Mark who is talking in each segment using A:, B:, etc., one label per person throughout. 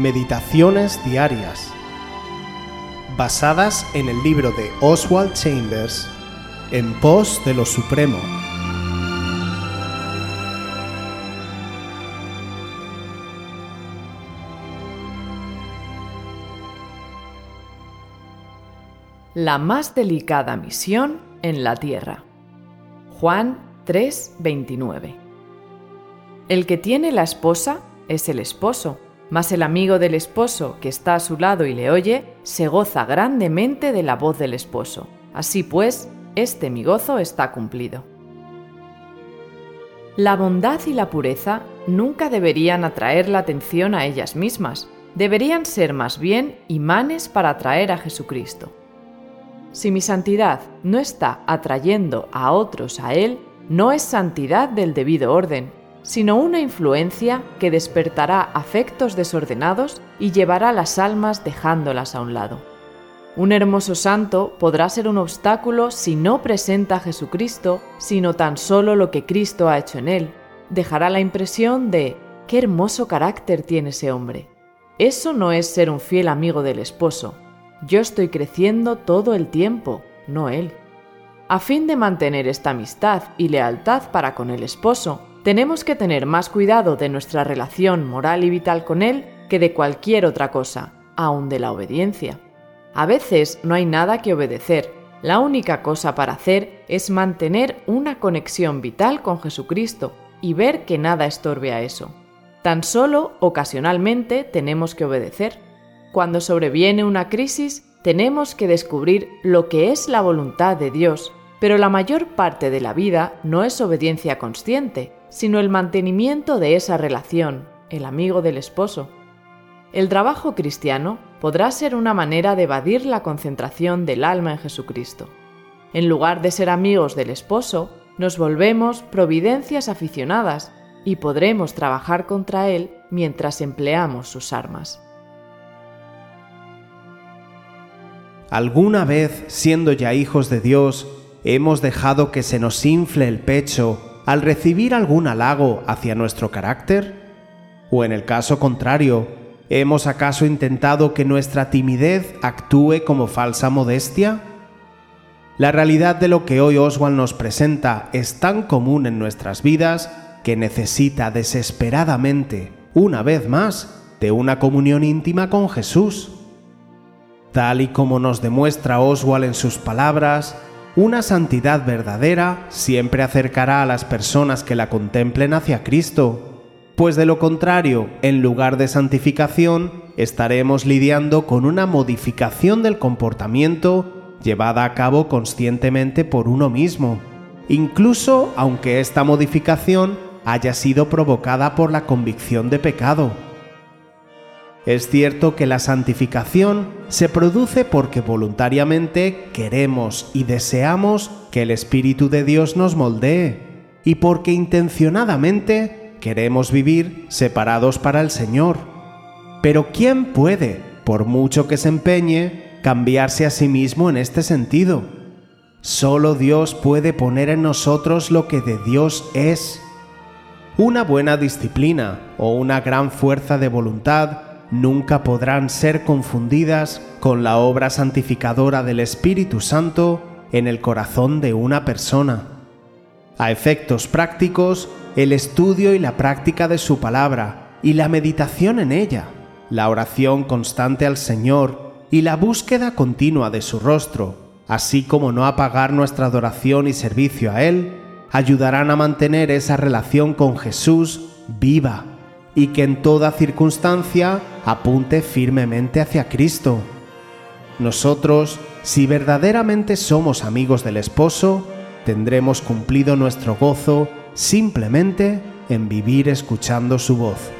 A: Meditaciones Diarias, basadas en el libro de Oswald Chambers, En pos de lo Supremo.
B: La más delicada misión en la tierra. Juan 3:29. El que tiene la esposa es el esposo mas el amigo del esposo que está a su lado y le oye, se goza grandemente de la voz del esposo. Así pues, este mi gozo está cumplido. La bondad y la pureza nunca deberían atraer la atención a ellas mismas, deberían ser más bien imanes para atraer a Jesucristo. Si mi santidad no está atrayendo a otros a Él, no es santidad del debido orden, sino una influencia que despertará afectos desordenados y llevará las almas dejándolas a un lado. Un hermoso santo podrá ser un obstáculo si no presenta a Jesucristo, sino tan solo lo que Cristo ha hecho en él. Dejará la impresión de qué hermoso carácter tiene ese hombre. Eso no es ser un fiel amigo del esposo. Yo estoy creciendo todo el tiempo, no él. A fin de mantener esta amistad y lealtad para con el esposo, tenemos que tener más cuidado de nuestra relación moral y vital con Él que de cualquier otra cosa, aun de la obediencia. A veces no hay nada que obedecer, la única cosa para hacer es mantener una conexión vital con Jesucristo y ver que nada estorbe a eso. Tan solo ocasionalmente tenemos que obedecer. Cuando sobreviene una crisis, tenemos que descubrir lo que es la voluntad de Dios, pero la mayor parte de la vida no es obediencia consciente, sino el mantenimiento de esa relación, el amigo del esposo. El trabajo cristiano podrá ser una manera de evadir la concentración del alma en Jesucristo. En lugar de ser amigos del esposo, nos volvemos providencias aficionadas y podremos trabajar contra él mientras empleamos sus armas.
A: ¿Alguna vez, siendo ya hijos de Dios, hemos dejado que se nos infle el pecho al recibir algún halago hacia nuestro carácter? ¿O en el caso contrario, hemos acaso intentado que nuestra timidez actúe como falsa modestia? La realidad de lo que hoy Oswald nos presenta es tan común en nuestras vidas que necesita desesperadamente, una vez más, de una comunión íntima con Jesús. Tal y como nos demuestra Oswald en sus palabras, una santidad verdadera siempre acercará a las personas que la contemplen hacia Cristo, pues de lo contrario, en lugar de santificación, estaremos lidiando con una modificación del comportamiento llevada a cabo conscientemente por uno mismo, incluso aunque esta modificación haya sido provocada por la convicción de pecado. Es cierto que la santificación se produce porque voluntariamente queremos y deseamos que el Espíritu de Dios nos moldee y porque intencionadamente queremos vivir separados para el Señor. Pero ¿quién puede, por mucho que se empeñe, cambiarse a sí mismo en este sentido? Solo Dios puede poner en nosotros lo que de Dios es. Una buena disciplina o una gran fuerza de voluntad nunca podrán ser confundidas con la obra santificadora del Espíritu Santo en el corazón de una persona. A efectos prácticos, el estudio y la práctica de su palabra y la meditación en ella, la oración constante al Señor y la búsqueda continua de su rostro, así como no apagar nuestra adoración y servicio a Él, ayudarán a mantener esa relación con Jesús viva y que en toda circunstancia apunte firmemente hacia Cristo. Nosotros, si verdaderamente somos amigos del esposo, tendremos cumplido nuestro gozo simplemente en vivir escuchando su voz.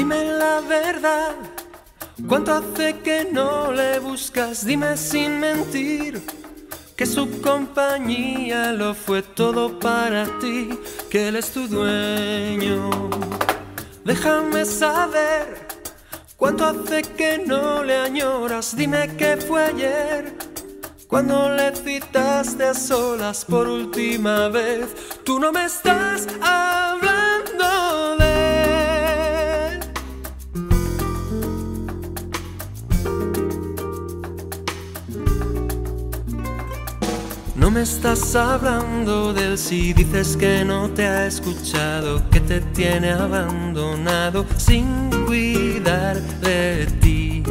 C: Dime la verdad, ¿cuánto hace que no le buscas? Dime sin mentir que su compañía lo fue todo para ti, que él es tu dueño. Déjame saber cuánto hace que no le añoras, dime qué fue ayer. Cuando le citaste a solas por última vez, tú no me estás hablando Me estás hablando del si dices que no te ha escuchado, que te tiene abandonado sin cuidar de ti.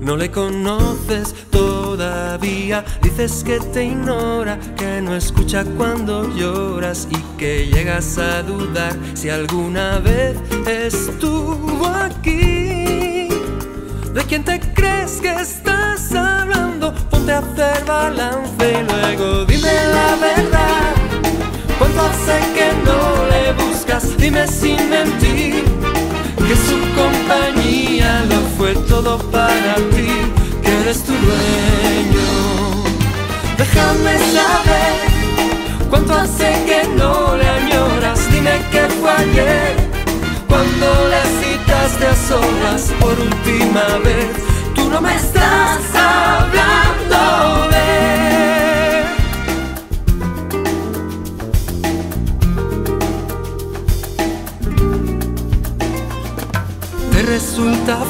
C: No le conoces todavía, dices que te ignora, que no escucha cuando lloras y que llegas a dudar si alguna vez estuvo aquí. ¿De quién te crees que estás hacer balance y luego dime la verdad. ¿Cuánto hace que no le buscas? Dime sin mentir que su compañía lo fue todo para ti, que eres tu dueño. Déjame saber cuánto hace que no le añoras. Dime que fue ayer cuando le citaste a solas por última vez.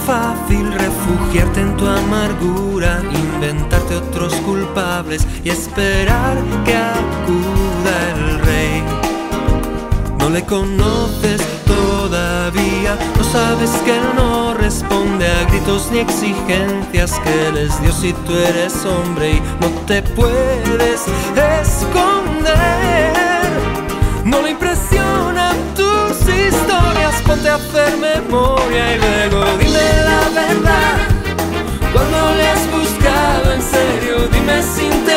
C: Fácil refugiarte en tu amargura, inventarte otros culpables y esperar que acuda el rey. No le conoces todavía, no sabes que él no responde a gritos ni exigencias, que él es Dios y tú eres hombre y no te puedes esconder. No le impresionan tus historias, ponte a hacer memoria y luego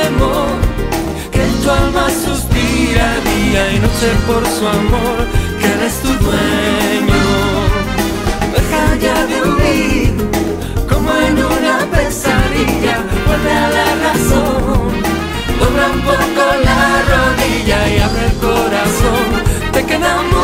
C: temo que tu alma suspira día y noche por su amor, que eres tu dueño. Deja ya de huir, como en una pesadilla, vuelve a la razón. Dobla un poco la rodilla y abre el corazón, te quedamos.